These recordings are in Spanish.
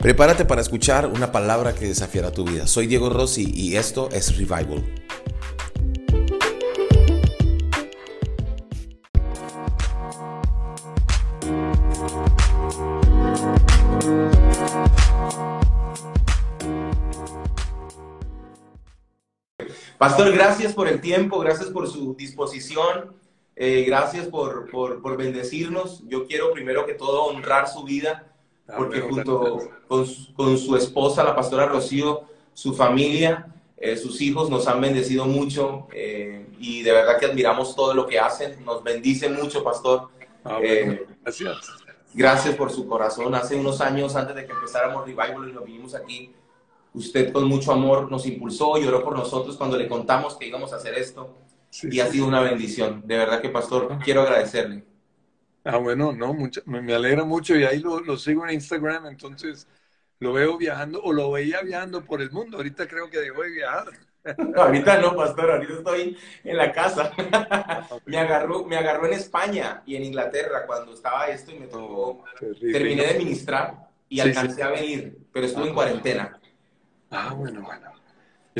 Prepárate para escuchar una palabra que desafiará tu vida. Soy Diego Rossi y esto es Revival. Pastor, gracias por el tiempo, gracias por su disposición, eh, gracias por, por, por, bendecirnos. Yo quiero primero que todo honrar su vida, porque junto con, con, su esposa, la pastora Rocío, su familia, eh, sus hijos nos han bendecido mucho eh, y de verdad que admiramos todo lo que hacen. Nos bendice mucho, pastor. gracias. Gracias por su corazón. Hace unos años, antes de que empezáramos Revival y nos vinimos aquí, Usted con mucho amor nos impulsó, lloró por nosotros cuando le contamos que íbamos a hacer esto y ha sido una bendición. De verdad que, pastor, ah. quiero agradecerle. Ah, bueno, no, mucho, me alegra mucho y ahí lo, lo, sigo en Instagram, entonces lo veo viajando o lo veía viajando por el mundo. Ahorita creo que dejó de viajar. ahorita no, pastor, ahorita estoy en la casa. me, agarró, me agarró en España y en Inglaterra cuando estaba esto y me tocó. Terminé de ministrar y alcancé a venir, pero estuve en ah, cuarentena. Ah, bueno, bueno.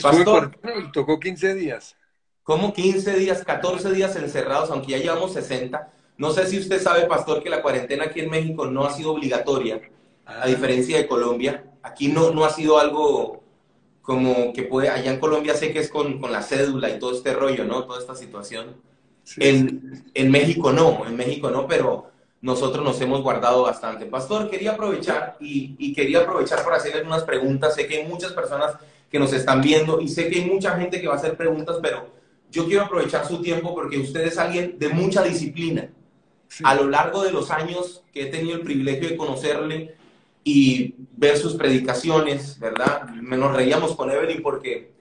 Pastor, tocó 15 días. ¿Cómo 15 días, 14 días encerrados, aunque ya llevamos 60? No sé si usted sabe, pastor, que la cuarentena aquí en México no ha sido obligatoria, a ah. diferencia de Colombia. Aquí no, no ha sido algo como que puede, allá en Colombia sé que es con, con la cédula y todo este rollo, ¿no? Toda esta situación. en, en México no, en México no, pero nosotros nos hemos guardado bastante. Pastor, quería aprovechar y, quería aprovechar para hacerles unas preguntas. Sé que hay muchas personas que nos están viendo y sé que hay mucha gente que va a hacer preguntas, pero yo quiero aprovechar su tiempo porque usted es alguien de mucha disciplina. A lo largo de los años que he tenido el privilegio de conocerle y ver sus predicaciones, ¿verdad? Nos reíamos con Evelyn porque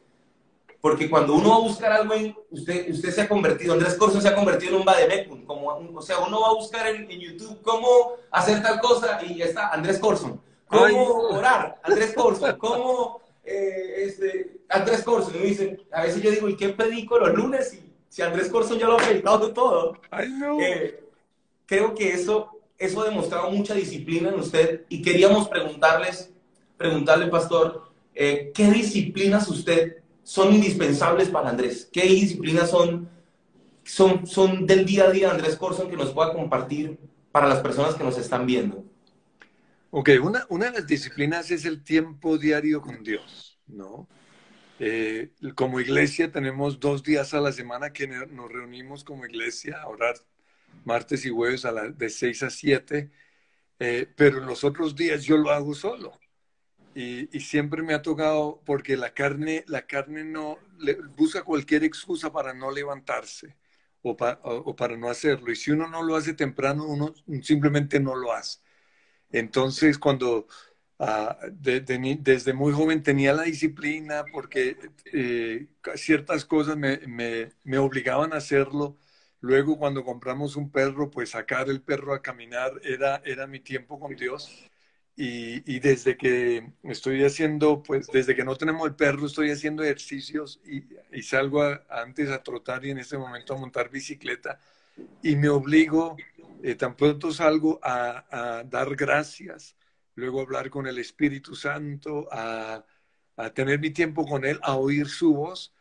porque cuando uno va a buscar algo, en, usted, usted se ha convertido, Andrés Corson se ha convertido en un bademecum, como, o sea, uno va a buscar en, YouTube cómo hacer tal cosa y ya está, Andrés Corson. ¿Cómo orar? Andrés Corson. ¿Cómo, eh, este, Andrés Corson? Y me dicen, a veces yo digo, ¿y qué predico los lunes? Si, si Andrés Corson ya lo ha predicado todo. Ay, no. Eh, creo que eso, eso ha demostrado mucha disciplina en usted y queríamos preguntarles, preguntarle, pastor, eh, ¿qué disciplinas usted son indispensables para Andrés? ¿Qué disciplinas son, son, son del día a día Andrés Corson que nos pueda compartir para las personas que nos están viendo? Ok, una, una de las disciplinas es el tiempo diario con Dios, ¿no? Eh, como iglesia tenemos dos días a la semana que nos reunimos como iglesia a orar martes y jueves a la, de 6 a 7, eh, pero los otros días yo lo hago solo. Y, siempre me ha tocado porque la carne, la carne no busca cualquier excusa para no levantarse o, para no hacerlo. Y si uno no lo hace temprano, uno simplemente no lo hace. Entonces, cuando ah, desde muy joven tenía la disciplina porque eh, ciertas cosas me obligaban a hacerlo. Luego, cuando compramos un perro, pues sacar el perro a caminar era, era mi tiempo con Dios. Y, desde que estoy haciendo, pues desde que no tenemos el perro, estoy haciendo ejercicios y, salgo antes a trotar y en este momento a montar bicicleta y me obligo, eh, tan pronto salgo a, dar gracias, luego a hablar con el Espíritu Santo, a, a tener mi tiempo con Él, a oír su voz.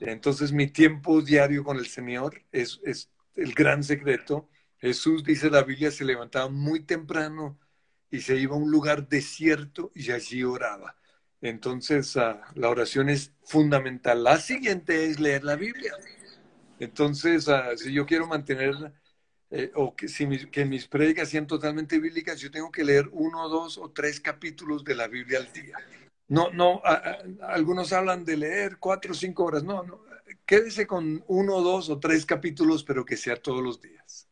Entonces mi tiempo diario con el Señor es, es el gran secreto. Jesús, dice la Biblia, se levantaba muy temprano y se iba a un lugar desierto y allí oraba. Entonces, ah, la oración es fundamental. La siguiente es leer la Biblia. Entonces, ah, si yo quiero mantener, eh, o que, si que mis prédicas sean totalmente bíblicas, yo tengo que leer uno, dos o tres capítulos de la Biblia al día. No, no, algunos hablan de leer cuatro o cinco horas. No, no, quédese con uno, dos o tres capítulos, pero que sea todos los días.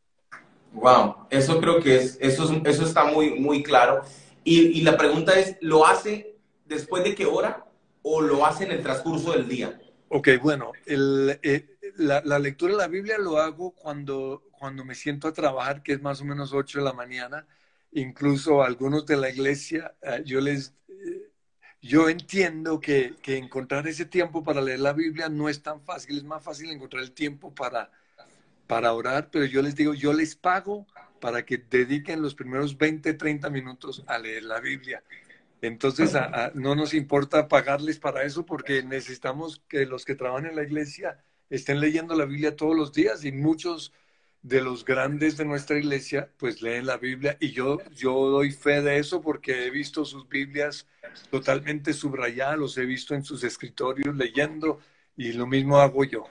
Wow, eso creo que es, eso, eso está muy, muy claro. Y, la pregunta es, ¿lo hace después de qué hora o lo hace en el transcurso del día? Ok, bueno, eh, la, lectura de la Biblia lo hago cuando, cuando me siento a trabajar, que es más o menos 8 de la mañana. Incluso algunos de la iglesia, eh, yo les... Yo entiendo que, que encontrar ese tiempo para leer la Biblia no es tan fácil, es más fácil encontrar el tiempo para, para orar, pero yo les digo, yo les pago para que dediquen los primeros 20, 30 minutos a leer la Biblia. Entonces, no nos importa pagarles para eso porque necesitamos que los que trabajan en la iglesia estén leyendo la Biblia todos los días y muchos de los grandes de nuestra iglesia pues leen la Biblia y yo, yo doy fe de eso porque he visto sus Biblias totalmente subrayadas, los he visto en sus escritorios leyendo y lo mismo hago yo.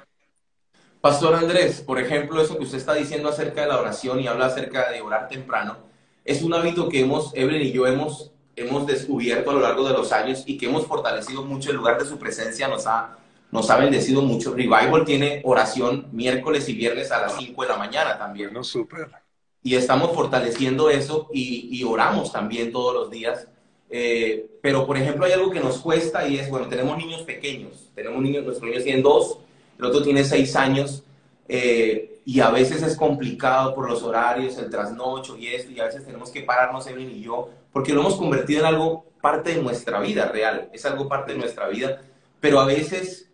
Pastor Andrés, por ejemplo, eso que usted está diciendo acerca de la oración y habla acerca de orar temprano, es un hábito que hemos, Evelyn y yo hemos, hemos descubierto a lo largo de los años y que hemos fortalecido mucho. El lugar de su presencia nos ha, nos ha bendecido mucho. Revival tiene oración miércoles y viernes a las 5 de la mañana también. No, súper. Y estamos fortaleciendo eso y, y, oramos también todos los días. Eh, pero, por ejemplo, hay algo que nos cuesta y es, bueno, tenemos niños pequeños. Tenemos niños, nuestros niños tienen dos, el otro tiene seis años. Eh, y a veces es complicado por los horarios, el trasnocho y esto, y a veces tenemos que pararnos, Evelyn y yo, porque lo hemos convertido en algo parte de nuestra vida real, es algo parte de nuestra vida, pero a veces,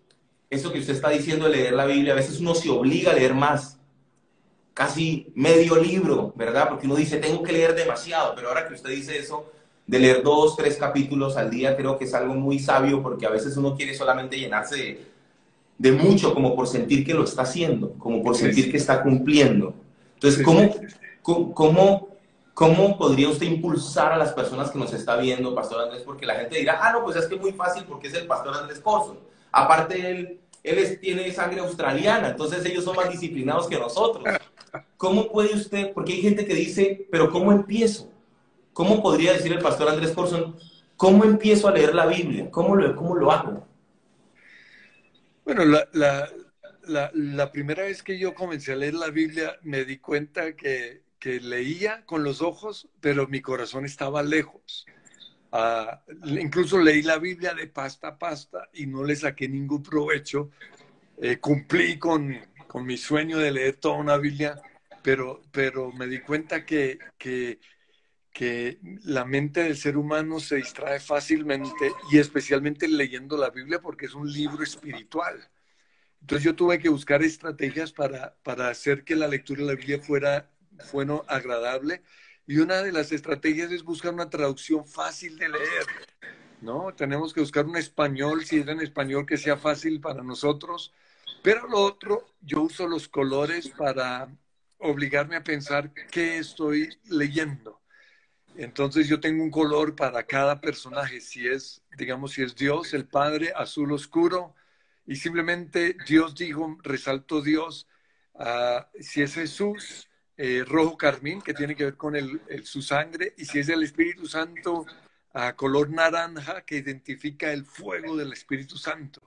eso que usted está diciendo de leer la Biblia, a veces uno se obliga a leer más, casi medio libro, ¿verdad? Porque uno dice, tengo que leer demasiado, pero ahora que usted dice eso, de leer dos, tres capítulos al día, creo que es algo muy sabio, porque a veces uno quiere solamente llenarse de de mucho como por sentir que lo está haciendo, como por sentir que está cumpliendo. Entonces, ¿cómo, cómo, cómo podría usted impulsar a las personas que nos está viendo, Pastor Andrés? Porque la gente dirá, ah, no, pues es que es muy fácil porque es el Pastor Andrés Corso. Aparte, él, él tiene sangre australiana, entonces ellos son más disciplinados que nosotros. ¿Cómo puede usted? Porque hay gente que dice, pero ¿cómo empiezo? ¿Cómo podría decir el Pastor Andrés Corson, cómo empiezo a leer la Biblia? ¿Cómo lo, cómo lo hago? Bueno, la, la, la, primera vez que yo comencé a leer la Biblia me di cuenta que, que leía con los ojos, pero mi corazón estaba lejos. Incluso leí la Biblia de pasta a pasta y no le saqué ningún provecho. Eh, cumplí con, con, mi sueño de leer toda una Biblia, pero, pero me di cuenta que, que que la mente del ser humano se distrae fácilmente y especialmente leyendo la Biblia porque es un libro espiritual. Entonces yo tuve que buscar estrategias para, para hacer que la lectura de la Biblia fuera, fuera agradable y una de las estrategias es buscar una traducción fácil de leer. ¿no? Tenemos que buscar un español, si es en español, que sea fácil para nosotros. Pero lo otro, yo uso los colores para obligarme a pensar qué estoy leyendo. Entonces yo tengo un color para cada personaje. Si es, digamos, si es Dios, el Padre, azul oscuro, y simplemente Dios dijo, resaltó Dios. Ah, si es Jesús, eh, rojo carmín, que tiene que ver con su sangre, y si es el Espíritu Santo, a color naranja, que identifica el fuego del Espíritu Santo.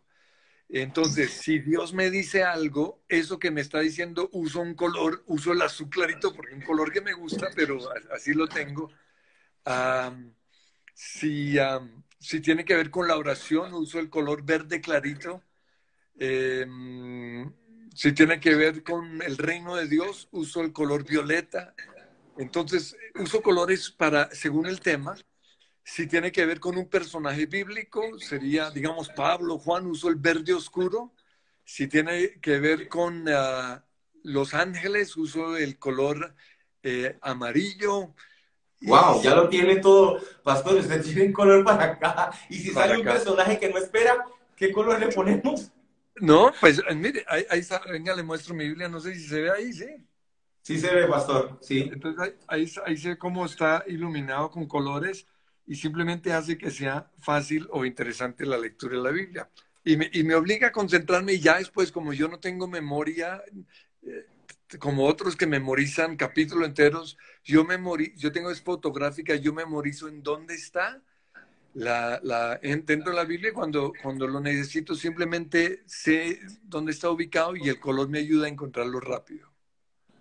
Entonces, si Dios me dice algo, eso que me está diciendo, uso un color, uso el azul clarito porque es un color que me gusta, pero así lo tengo si, si, tiene que ver con la oración, uso el color verde clarito. Em, si tiene que ver con el reino de Dios, uso el color violeta. Entonces, uso colores para, según el tema. Si tiene que ver con un personaje bíblico, sería, digamos, Pablo, Juan, uso el verde oscuro. Si tiene que ver con ah, los ángeles, uso el color eh, amarillo. Wow, ya lo tiene todo. Pastor, usted tiene un color para acá. Y si sale un personaje que no espera, ¿qué color le ponemos? No, pues eh, mire, ahí, está, venga, le muestro mi Biblia, no sé si se ve ahí, sí. Sí se ve, pastor, sí. Entonces ahí, ahí, se ve cómo está iluminado con colores y simplemente hace que sea fácil o interesante la lectura de la Biblia. Y me, y me obliga a concentrarme y ya después, como yo no tengo memoria, eh, como otros que memorizan capítulos enteros, yo, memori yo tengo es fotográfica, yo memorizo en dónde está la, la, dentro de la Biblia cuando, cuando lo necesito simplemente sé dónde está ubicado y el color me ayuda a encontrarlo rápido.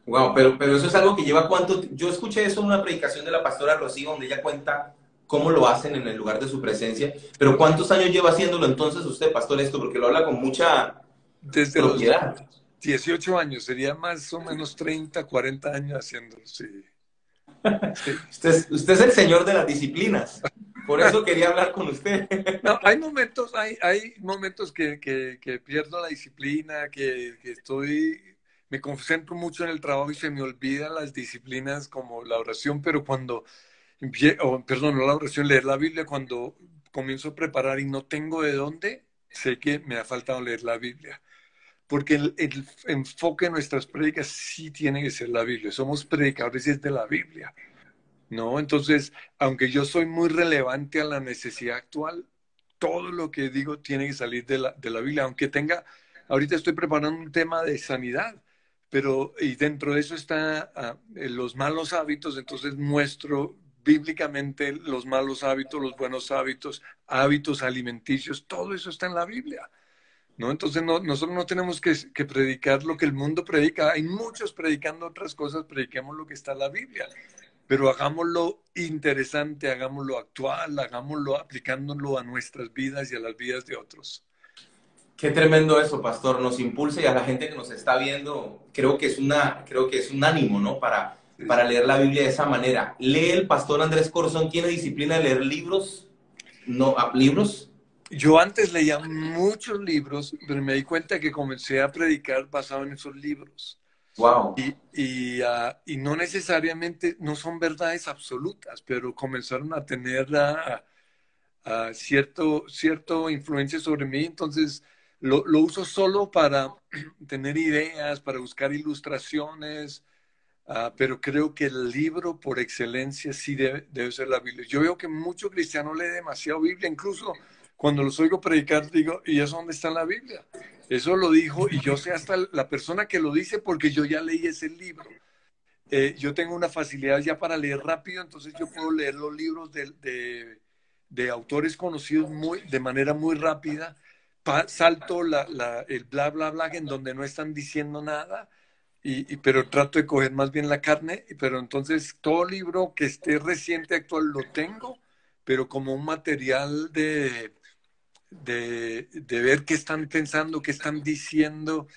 Wow, pero, pero eso es algo que lleva cuánto... Yo escuché eso en una predicación de la pastora Rocío donde ella cuenta cómo lo hacen en el lugar de su presencia, pero ¿cuántos años lleva haciéndolo entonces usted, pastor, esto? Porque lo habla con mucha Desde propiedad. 18 años, sería más o menos 30, 40 años haciéndolo, sí. Usted, usted, es el señor de las disciplinas. Por eso quería hablar con usted. No, hay momentos, hay, hay momentos que, que, pierdo la disciplina, que, que, estoy, me concentro mucho en el trabajo y se me olvidan las disciplinas como la oración, pero cuando perdón, no la oración, leer la Biblia cuando comienzo a preparar y no tengo de dónde, sé que me ha faltado leer la Biblia. Porque el, enfoque de nuestras prédicas sí tiene que ser la Biblia. Somos predicadores de la Biblia. ¿No? Entonces, aunque yo soy muy relevante a la necesidad actual, todo lo que digo tiene que salir de la, de la Biblia, aunque tenga, ahorita estoy preparando un tema de sanidad, pero y dentro de eso está ah, los malos hábitos, entonces muestro bíblicamente los malos hábitos, los buenos hábitos, hábitos alimenticios, todo eso está en la Biblia. ¿no? Entonces nosotros no tenemos que, que, predicar lo que el mundo predica, hay muchos predicando otras cosas, prediquemos lo que está en la Biblia pero hagámoslo interesante, hagámoslo actual, hagámoslo aplicándolo a nuestras vidas y a las vidas de otros. Qué tremendo eso, pastor. Nos impulsa y a la gente que nos está viendo, creo que es una, creo que es un ánimo, ¿no? Para, para leer la Biblia de esa manera. ¿Lee el pastor Andrés Corzón? ¿Tiene disciplina de leer libros? ¿No? ¿Libros? Yo antes leía muchos libros, pero me di cuenta que comencé a predicar basado en esos libros. Wow. Y, ah, y, no necesariamente, no son verdades absolutas, pero comenzaron a tener uh, cierto, cierto influencia sobre mí. Entonces, lo, lo, uso solo para tener ideas, para buscar ilustraciones, pero creo que el libro por excelencia sí debe, debe, ser la Biblia. Yo veo que mucho cristiano lee demasiado Biblia, incluso cuando los oigo predicar, digo, ¿y eso dónde está en la Biblia? Eso lo dijo y yo sé hasta la persona que lo dice porque yo ya leí ese libro. Eh, yo tengo una facilidad ya para leer rápido, entonces yo puedo leer los libros de, de, autores conocidos muy, de manera muy rápida. salto la, la, el bla, bla, bla, en donde no están diciendo nada, y, pero trato de coger más bien la carne. Pero entonces todo libro que esté reciente, actual, lo tengo, pero como un material de, de, ver qué están pensando, qué están diciendo,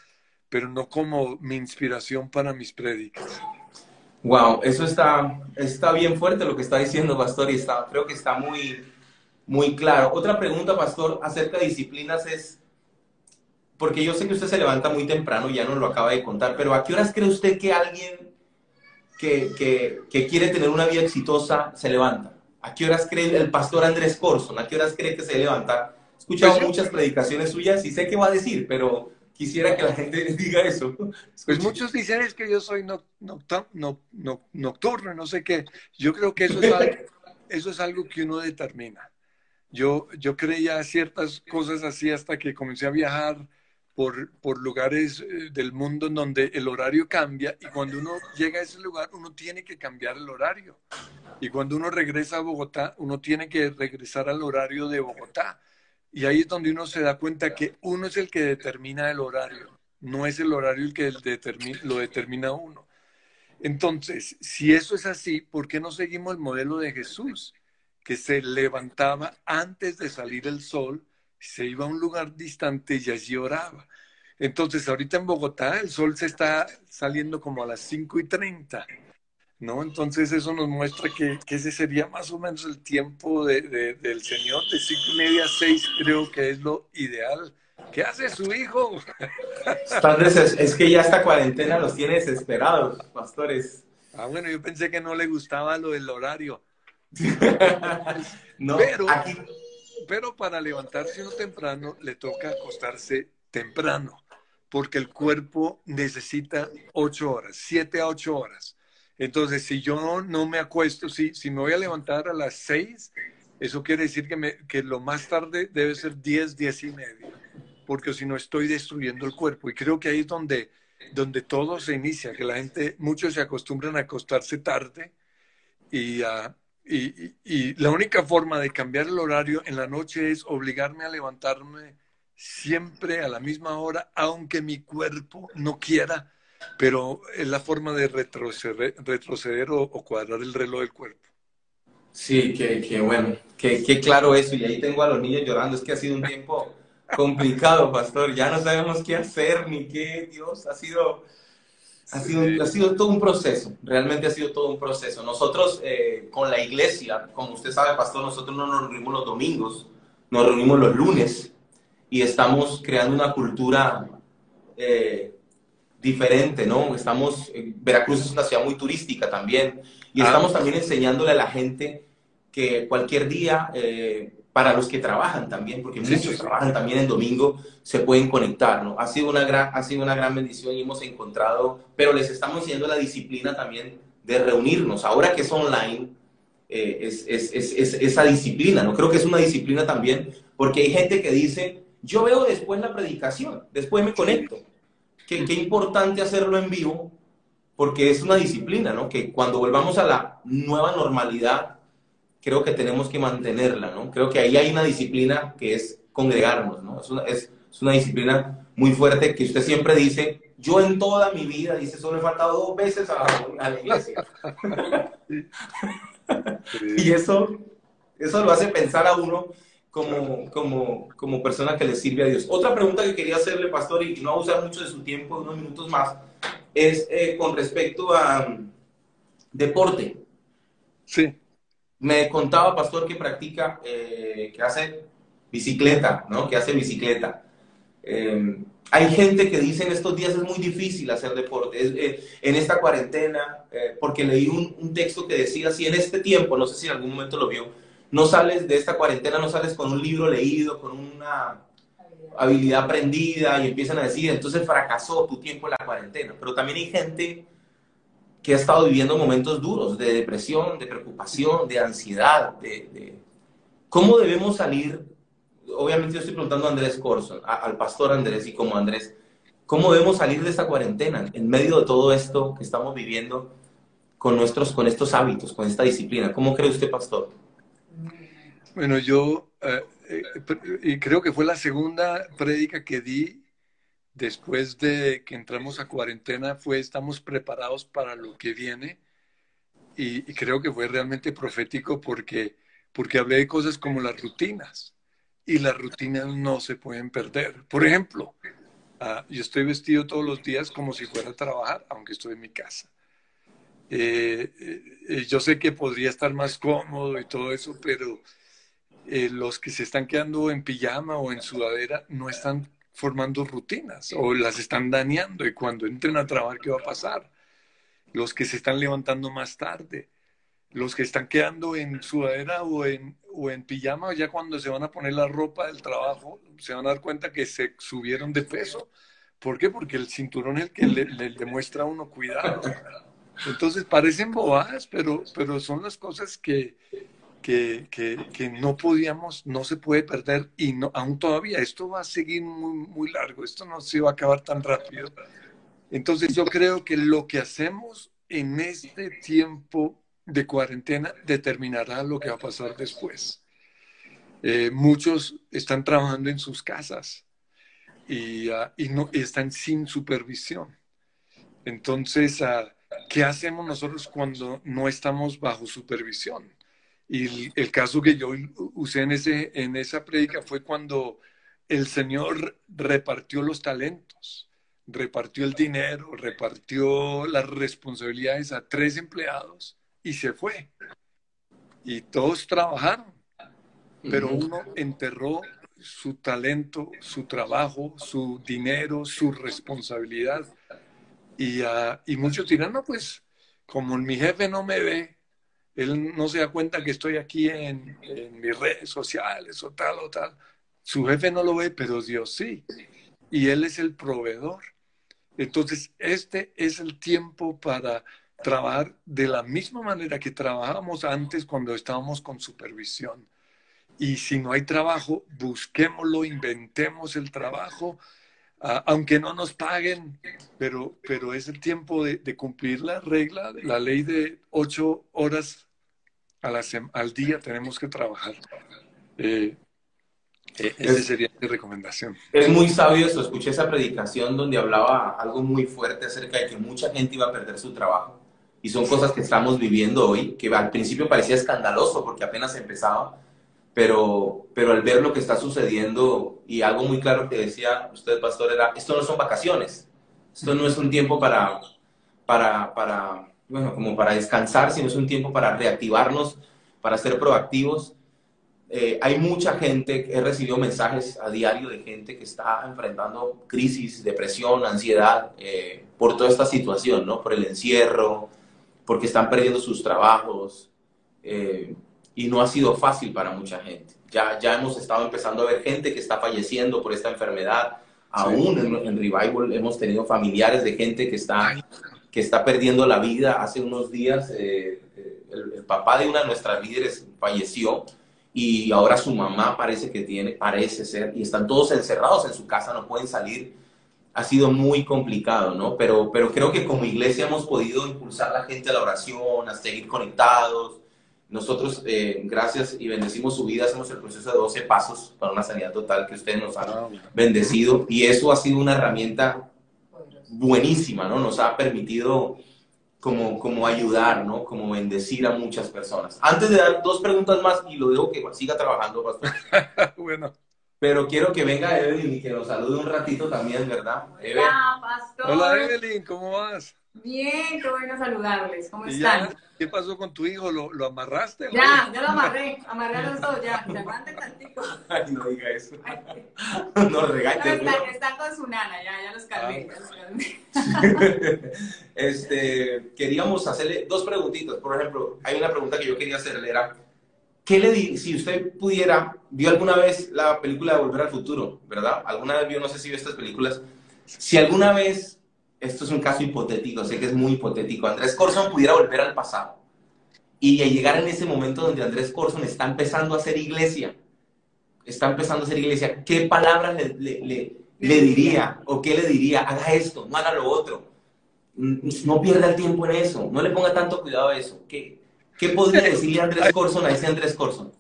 pero no como mi inspiración para mis prédicas. Wow, eso está, está bien fuerte lo que está diciendo, Pastor, y está, creo que está muy, muy claro. Otra pregunta, Pastor, acerca de disciplinas es, porque yo sé que usted se levanta muy temprano, ya nos lo acaba de contar, pero ¿a qué horas cree usted que alguien que, que, que quiere tener una vida exitosa se levanta? ¿A qué horas cree el pastor Andrés Corson? ¿A qué horas cree que se levanta escuchado pues muchas predicaciones suyas y sé qué va a decir, pero quisiera que la gente diga eso. Pues muchos dicen es que yo soy no, no, no, nocturno, no sé qué. Yo creo que eso es algo, eso es algo que uno determina. Yo, yo creía ciertas cosas así hasta que comencé a viajar por, por lugares eh, del mundo en donde el horario cambia y cuando uno llega a ese lugar uno tiene que cambiar el horario. Y cuando uno regresa a Bogotá, uno tiene que regresar al horario de Bogotá. Y ahí es donde uno se da cuenta que uno es el que determina el horario, no es el horario el que lo determina uno. Entonces, si eso es así, ¿por qué no seguimos el modelo de Jesús, que se levantaba antes de salir el sol, se iba a un lugar distante y allí oraba? Entonces, ahorita en Bogotá el sol se está saliendo como a las 5 y 30 ¿no? Entonces eso nos muestra que, ese sería más o menos el tiempo del Señor, de cinco y media a seis, creo que es lo ideal. ¿Qué hace su hijo? es, que ya esta cuarentena los tiene desesperados, pastores. Ah, bueno, yo pensé que no le gustaba lo del horario. no, pero, pero para levantarse uno temprano le toca acostarse temprano, porque el cuerpo necesita ocho horas, siete a ocho horas. Entonces, si yo no me acuesto, si, me voy a levantar a las seis, eso quiere decir que, lo más tarde debe ser diez, diez y media, porque si no estoy destruyendo el cuerpo. Y creo que ahí es donde, donde todo se inicia, que la gente, muchos se acostumbran a acostarse tarde y, y, la única forma de cambiar el horario en la noche es obligarme a levantarme siempre a la misma hora, aunque mi cuerpo no quiera pero es la forma de retroceder, retroceder o, cuadrar el reloj del cuerpo. Sí, qué, bueno, qué, claro eso. Y ahí tengo a los niños llorando. Es que ha sido un tiempo complicado, pastor. Ya no sabemos qué hacer ni qué. Dios, ha sido, ha sido, ha sido todo un proceso. Realmente ha sido todo un proceso. Nosotros, eh, con la iglesia, como usted sabe, pastor, nosotros no nos reunimos los domingos, nos reunimos los lunes y estamos creando una cultura eh, diferente, ¿no? Estamos, Veracruz es una ciudad muy turística también Y ah. estamos también enseñándole a la gente que cualquier día, eh, para los que trabajan también, porque muchos trabajan también en domingo, se pueden conectar, ¿no? Ha sido, una gran, ha sido una gran bendición y hemos encontrado, pero les estamos enseñando la disciplina también de reunirnos. Ahora que es online, eh, es, es, es, esa disciplina, ¿no? Creo que es una disciplina también, porque hay gente que dice, yo veo después la predicación, después me conecto. Qué, qué importante hacerlo en vivo, porque es una disciplina, ¿no? Que cuando volvamos a la nueva normalidad, creo que tenemos que mantenerla, ¿no? Creo que ahí hay una disciplina que es congregarnos, ¿no? Es una, es, es una disciplina muy fuerte que usted siempre dice, yo en toda mi vida, dice, solo he faltado dos veces a, a la iglesia. y eso, eso lo hace pensar a uno como, como, como persona que le sirve a Dios. Otra pregunta que quería hacerle, pastor, y no va a usar mucho de su tiempo, unos minutos más, es eh, con respecto a um, deporte. Sí. Me contaba, pastor, que practica, eh, que hace bicicleta, ¿no? Que hace bicicleta. Em, hay gente que dice en estos días es muy difícil hacer deporte, eh, en esta cuarentena, eh, porque leí un, texto que decía, si en este tiempo, no sé si en algún momento lo vio, no sales de esta cuarentena, no sales con un libro leído, con una habilidad aprendida y empiezan a decir, entonces fracasó tu tiempo en la cuarentena. Pero también hay gente que ha estado viviendo momentos duros de depresión, de preocupación, de ansiedad, de. ¿cómo debemos salir obviamente yo estoy preguntando a Andrés Corso, al pastor Andrés y como Andrés, ¿cómo debemos salir de esta cuarentena en medio de todo esto que estamos viviendo con, nuestros, con estos hábitos, con esta disciplina? ¿Cómo cree usted, pastor? Bueno, yo eh, eh, y creo que fue la segunda prédica que di después de que entramos a cuarentena, fue estamos preparados para lo que viene. Y, y creo que fue realmente profético porque, porque hablé de cosas como las rutinas y las rutinas no se pueden perder. Por ejemplo, ah, yo estoy vestido todos los días como si fuera a trabajar, aunque estoy en mi casa. Eh, eh, yo sé que podría estar más cómodo y todo eso, pero eh, los que se están quedando en pijama o en sudadera no están formando rutinas o las están dañando y cuando entren a trabajar, ¿qué va a pasar? Los que se están levantando más tarde, los que están quedando en sudadera o en, o en pijama, ya cuando se van a poner la ropa del trabajo, se van a dar cuenta que se subieron de peso. ¿Por qué? Porque el cinturón es el que le, demuestra a uno cuidado. Entonces parecen bobadas, pero, pero son las cosas que, que, no podíamos, no se puede perder y no, aún todavía esto va a seguir muy, largo, esto no se va a acabar tan rápido. Entonces yo creo que lo que hacemos en este tiempo de cuarentena determinará lo que va a pasar después. Eh, muchos están trabajando en sus casas y, ah, no, están sin supervisión. Entonces, uh, ¿qué hacemos nosotros cuando no estamos bajo supervisión? Y el, caso que yo usé en, ese, en esa prédica fue cuando el Señor repartió los talentos, repartió el dinero, repartió las responsabilidades a tres empleados y se fue. Y todos trabajaron, pero uno enterró su talento, su trabajo, su dinero, su responsabilidad. Y, uh, y muchos dirán, no, pues como mi jefe no me ve, él no se da cuenta que estoy aquí en, mis redes sociales o tal o tal. Su jefe no lo ve, pero Dios sí. Y Él es el proveedor. Entonces, este es el tiempo para trabajar de la misma manera que trabajábamos antes cuando estábamos con supervisión. Y si no hay trabajo, busquémoslo, inventemos el trabajo, aunque no nos paguen, pero, pero es el tiempo de, cumplir la regla, la ley de ocho horas a la al día tenemos que trabajar. Eh, eh, esa sería mi recomendación. Es muy sabio eso. Escuché esa predicación donde hablaba algo muy fuerte acerca de que mucha gente iba a perder su trabajo y son cosas que estamos viviendo hoy, que al principio parecía escandaloso porque apenas empezaba, pero, pero al ver lo que está sucediendo y algo muy claro que decía usted, pastor, era, esto no son vacaciones, esto no es un tiempo para, para, para, bueno, como para descansar, sino es un tiempo para reactivarnos, para ser proactivos. Eh, hay mucha gente, he recibido mensajes a diario de gente que está enfrentando crisis, depresión, ansiedad, eh, por toda esta situación, ¿no? Por el encierro, porque están perdiendo sus trabajos eh, y no ha sido fácil para mucha gente. Ya, ya hemos estado empezando a ver gente que está falleciendo por esta enfermedad. Aún en, Revival hemos tenido familiares de gente que está, que está perdiendo la vida. Hace unos días eh, el, papá de una de nuestras líderes falleció y ahora su mamá parece que tiene, parece ser, y están todos encerrados en su casa, no pueden salir. Ha sido muy complicado, ¿no? Pero, pero creo que como iglesia hemos podido impulsar a la gente a la oración, a seguir conectados. Nosotros, eh, gracias y bendecimos su vida, hacemos el proceso de 12 pasos para una sanidad total que ustedes nos han ah, bendecido y eso ha sido una herramienta buenísima, ¿no? Nos ha permitido como, como ayudar, ¿no? Como bendecir a muchas personas. Antes de dar dos preguntas más, y lo dejo que siga trabajando, pastor. bueno. Pero quiero que venga Evelyn y que nos salude un ratito también, ¿verdad? Hola, pastor. Hola, Evelyn, ¿cómo vas? Bien, qué bueno saludarles. ¿Cómo están? ¿Qué pasó con tu hijo? ¿Lo, lo amarraste? Ya, ya lo amarré. Amarré a los dos, ya. Se aguante tantico. Ay, no diga eso. no regañes. No, está, con su nana, ya, ya los calmé. Ah. este, queríamos hacerle dos preguntitas. Por ejemplo, hay una pregunta que yo quería hacerle, era, ¿qué le di, si usted pudiera, vio alguna vez la película de Volver al Futuro, ¿verdad? ¿Alguna vez vio, no sé si vio estas películas? Si alguna vez esto es un caso hipotético, sé que es muy hipotético, Andrés Corson pudiera volver al pasado y llegar en ese momento donde Andrés Corson está empezando a hacer iglesia, está empezando a hacer iglesia, ¿qué palabras le, diría o qué le diría? Haga esto, no haga lo otro. No pierda el tiempo en eso, no le ponga tanto cuidado a eso. ¿Qué, qué podría decirle Andrés Corson a ese Andrés Corson?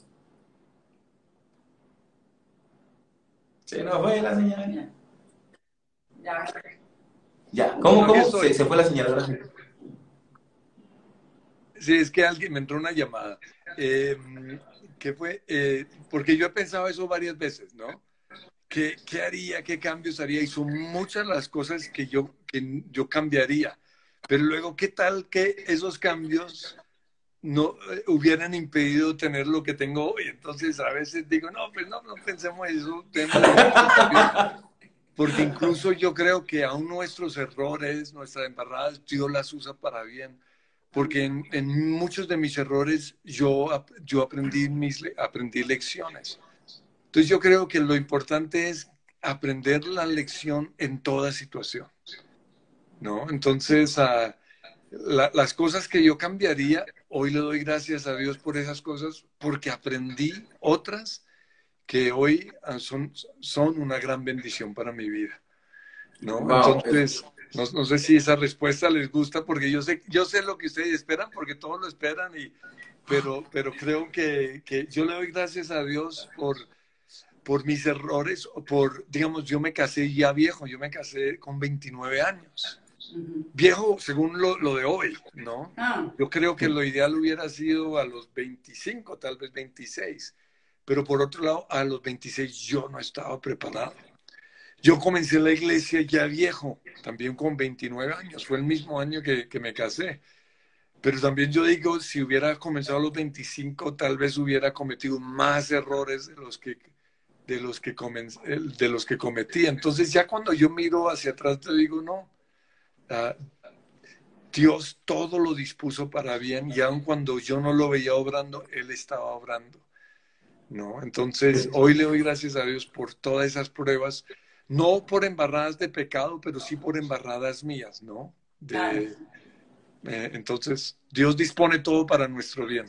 Se nos fue la señora. Ya. Ya, ¿cómo, cómo se, fue la señal? Sí, es que alguien me entró una llamada. Em, ¿Qué fue? Eh, porque yo he pensado eso varias veces, ¿no? ¿Qué, ¿Qué, haría? ¿Qué cambios haría? Y son muchas las cosas que yo, que yo cambiaría. Pero luego, ¿qué tal que esos cambios no eh, hubieran impedido tener lo que tengo hoy? Entonces, a veces digo, no, pues no, no pensemos eso. Porque incluso yo creo que aún nuestros errores, nuestras embarradas, Dios las usa para bien. Porque en, muchos de mis errores yo, yo aprendí, mis, aprendí lecciones. Entonces yo creo que lo importante es aprender la lección en toda situación. ¿no? Entonces, ah, las cosas que yo cambiaría, hoy le doy gracias a Dios por esas cosas, porque aprendí otras que hoy son, son una gran bendición para mi vida. ¿no? Entonces, no, sé si esa respuesta les gusta, porque yo sé, yo sé lo que ustedes esperan, porque todos lo esperan, y, pero, pero creo que, que yo le doy gracias a Dios por, por mis errores, por, digamos, yo me casé ya viejo, yo me casé con 29 años. Viejo según lo, lo de hoy, ¿no? Ah. Yo creo que lo ideal hubiera sido a los 25, tal vez 26 pero por otro lado, a los 26 yo no estaba preparado. Yo comencé la iglesia ya viejo, también con 29 años, fue el mismo año que, me casé. Pero también yo digo, si hubiera comenzado a los 25, tal vez hubiera cometido más errores de los que, de los que, de los que cometí. Entonces ya cuando yo miro hacia atrás, te digo, no, ah, Dios todo lo dispuso para bien y aun cuando yo no lo veía obrando, Él estaba obrando. ¿No? Entonces, hoy le doy gracias a Dios por todas esas pruebas, no por embarradas de pecado, pero sí por embarradas mías, ¿no? Eh, entonces, Dios dispone todo para nuestro bien.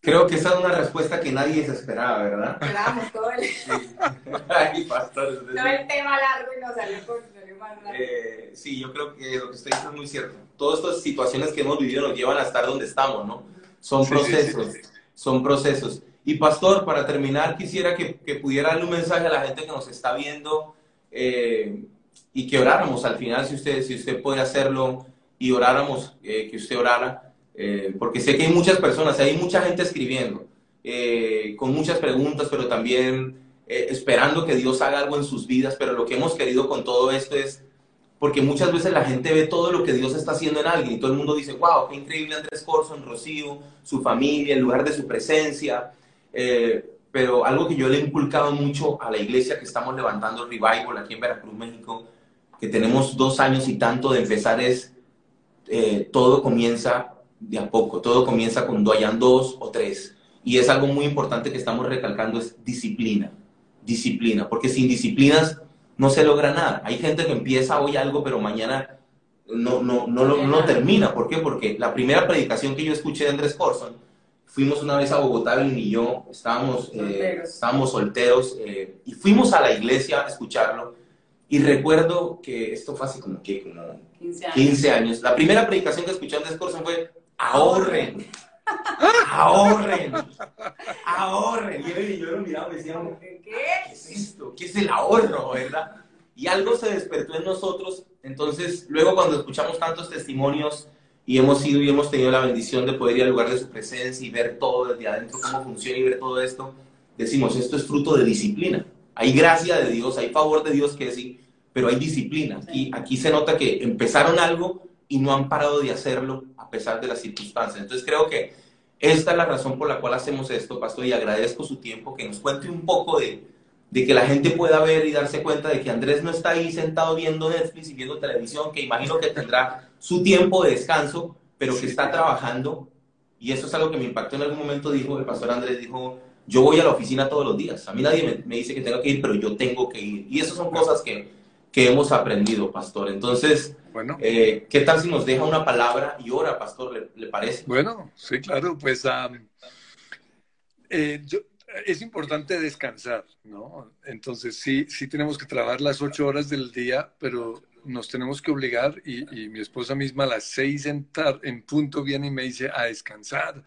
Creo que esa es una respuesta que nadie se esperaba, ¿verdad? Esperábamos todo el... Sí. todo el tema largo y nos salió, más largo. Eh, sí, yo creo que lo que usted dice es muy cierto. Todas estas situaciones que hemos vivido nos llevan a estar donde estamos, ¿no? Son procesos, son procesos. Y pastor, para terminar, quisiera que, pudiera darle un mensaje a la gente que nos está viendo eh, y que oráramos al final, si usted, si usted puede hacerlo, y oráramos, eh, que usted orara, eh, porque sé que hay muchas personas, hay mucha gente escribiendo, con muchas preguntas, pero también esperando que Dios haga algo en sus vidas, pero lo que hemos querido con todo esto es porque muchas veces la gente ve todo lo que Dios está haciendo en alguien y todo el mundo dice, wow, qué increíble Andrés Corson, Rocío, su familia, el lugar de su presencia, eh, pero algo que yo le he inculcado mucho a la iglesia que estamos levantando el revival aquí en Veracruz, México, que tenemos dos años y tanto de empezar es, eh, todo comienza de a poco. Todo comienza cuando hayan dos o tres. Y es algo muy importante que estamos recalcando, es disciplina. Disciplina, porque sin disciplinas no se logra nada. Hay gente que empieza hoy algo, pero mañana no, no, no, lo, no termina. ¿Por qué? Porque la primera predicación que yo escuché de Andrés Corson, fuimos una vez a Bogotá, él y yo, estábamos, eh, estábamos solteros, eh, y fuimos a la iglesia a escucharlo. Y recuerdo que esto fue hace como, ¿qué? como 15 años. La primera predicación que escuché Andrés Corson fue, ahorren, ahorren, ahorren. Y yo lo miraba y decía, ¿qué? ¿qué es esto? ¿Qué es el ahorro, verdad? Y algo se despertó en nosotros. Entonces, luego cuando escuchamos tantos testimonios y hemos ido y hemos tenido la bendición de poder ir al lugar de su presencia y ver todo desde adentro, cómo funciona y ver todo esto, decimos, esto es fruto de disciplina. Hay gracia de Dios, hay favor de Dios que sí, pero hay disciplina. Y aquí se nota que empezaron algo y no han parado de hacerlo a pesar de las circunstancias. Entonces creo que esta es la razón por la cual hacemos esto, pastor, y agradezco su tiempo, que nos cuente un poco de, de que la gente pueda ver y darse cuenta de que Andrés no está ahí sentado viendo Netflix y viendo televisión, que imagino que tendrá su tiempo de descanso, pero que está trabajando. Y eso es algo que me impactó en algún momento, dijo el pastor Andrés, dijo, yo voy a la oficina todos los días. A mí nadie me, me dice que tengo que ir, pero yo tengo que ir. Y esas son cosas que que hemos aprendido, pastor. Entonces, bueno. Eh, ¿qué tal si nos deja una palabra y ora, pastor? ¿Le, parece? Bueno, sí, claro, pues eh, es importante descansar, ¿no? Entonces, sí, sí tenemos que trabajar las ocho horas del día, pero nos tenemos que obligar y, mi esposa misma a las seis en, en punto viene y me dice a descansar.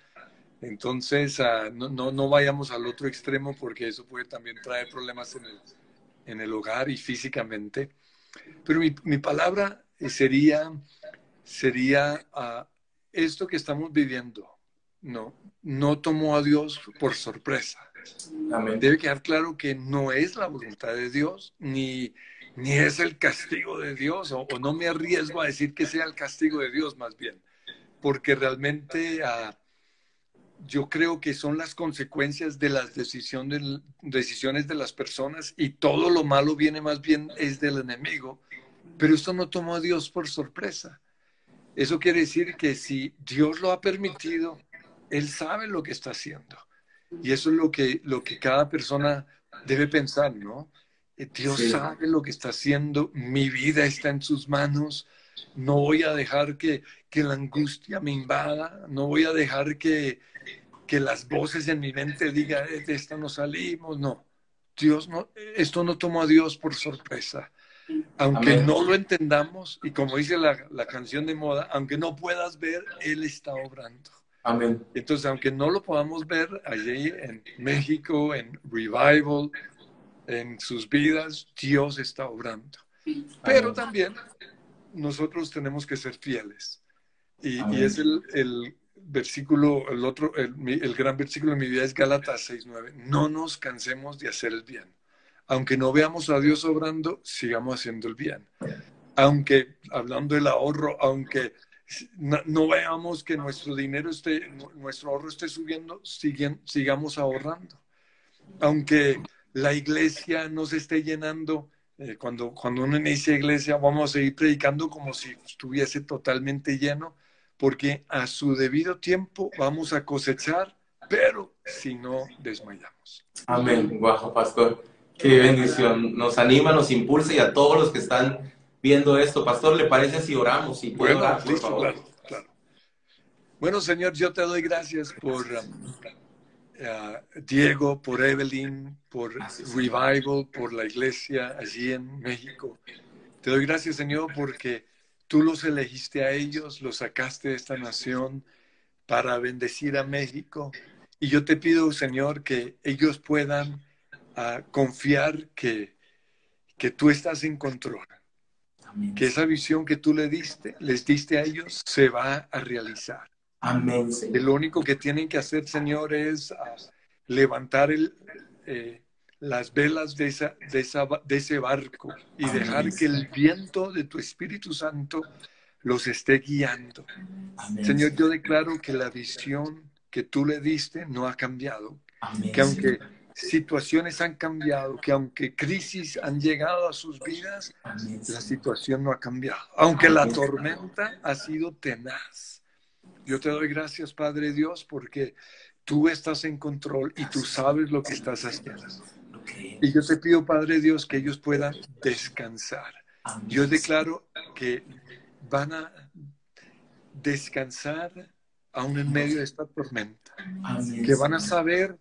Entonces, ah, no, no, no, vayamos al otro extremo porque eso puede también traer problemas en el, en el hogar y físicamente. Pero mi, mi palabra sería, sería uh, esto que estamos viviendo, no, no tomó a Dios por sorpresa. Debe quedar claro que no es la voluntad de Dios, ni, ni es el castigo de Dios, o, no me arriesgo a decir que sea el castigo de Dios más bien, porque realmente uh, yo creo que son las consecuencias de las decisiones, decisiones de las personas y todo lo malo viene más bien es del enemigo. Pero esto no tomó a Dios por sorpresa. Eso quiere decir que si Dios lo ha permitido, Él sabe lo que está haciendo. Y eso es lo que, lo que cada persona debe pensar, ¿no? Eh, Dios sabe lo que está haciendo, mi vida está en sus manos, no voy a dejar que, que la angustia me invada, no voy a dejar que, que las voces en mi mente digan, eh, de esta no salimos, no. Dios no, esto no tomó a Dios por sorpresa. Aunque no lo entendamos, y como dice la, la, canción de moda, aunque no puedas ver, Él está obrando. Amén. Entonces, aunque no lo podamos ver allí en México, en Revival, en sus vidas, Dios está obrando. Pero también nosotros tenemos que ser fieles. Y, y es el, el, versículo, el otro, el, el, gran versículo en mi vida es Gálatas 6.9. No nos cansemos de hacer el bien. Aunque no veamos a Dios obrando, sigamos haciendo el bien. Aunque, hablando del ahorro, aunque no, veamos que nuestro dinero esté, nuestro ahorro esté subiendo, siguen, sigamos ahorrando. Aunque la iglesia no se esté llenando, eh, cuando, cuando uno inicia iglesia, vamos a seguir predicando como si estuviese totalmente lleno porque a su debido tiempo vamos a cosechar, pero si no desmayamos. Amén. Guajo, pastor. Qué bendición. Nos anima, nos impulsa y a todos los que están viendo esto, pastor, ¿le parece si oramos? y bueno, listo, Claro, claro. Bueno, Señor, yo te doy gracias por um, uh, Diego, por Evelyn, por Revival, por la iglesia allí en México. Te doy gracias, Señor, porque Tú los elegiste a ellos, los sacaste de esta nación para bendecir a México. Y yo te pido, Señor, que ellos puedan ah, confiar que, que tú estás en control. Que esa visión que tú le diste, les diste a ellos, se va a realizar. Amén. lo único que tienen que hacer, Señor, es ah, levantar el, eh, las velas de, esa, de, ese barco y dejar que el viento de tu Espíritu Santo los esté guiando. Señor, yo declaro que la visión que tú le diste no ha cambiado. que aunque situaciones han cambiado, que aunque crisis han llegado a sus vidas, la situación no ha cambiado. Aunque la tormenta ha sido tenaz, Yo te doy gracias, Padre Dios, porque tú estás en control y tú sabes lo que estás haciendo. Y yo te pido, Padre Dios, que ellos puedan descansar. Yo declaro que van a descansar aún en medio de esta tormenta. Que van a saber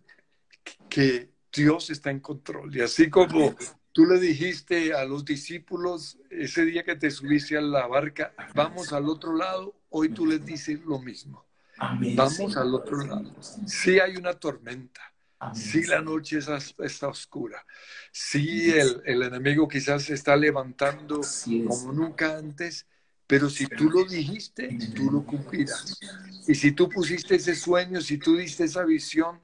que Dios está en control. Y así como tú le dijiste a los discípulos ese día que te subiste a la barca, vamos al otro lado, hoy tú les dices lo mismo. Vamos al otro lado. Si hay una tormenta, si la noche está, oscura, si el, el, enemigo quizás se está levantando como nunca antes, pero si tú lo dijiste, tú lo cumplirás. Y si tú pusiste ese sueño, si tú diste esa visión,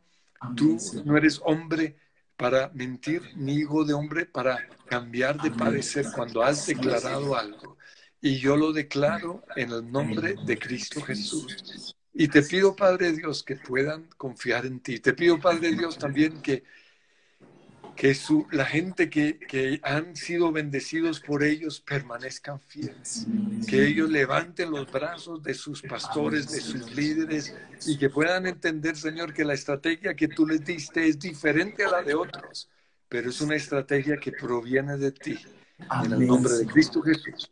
tú no eres hombre para mentir, ni hijo de hombre para cambiar de parecer cuando has declarado algo. Y yo lo declaro en el nombre de Cristo Jesús. Y te pido, Padre Dios, que puedan confiar en ti. Te pido, Padre Dios, también que que su, la gente que, que, han sido bendecidos por ellos permanezcan fieles, que ellos levanten los brazos de sus pastores, de sus líderes y que puedan entender, Señor, que la estrategia que tú les diste es diferente a la de otros, pero es una estrategia que proviene de ti. En el nombre de Cristo Jesús.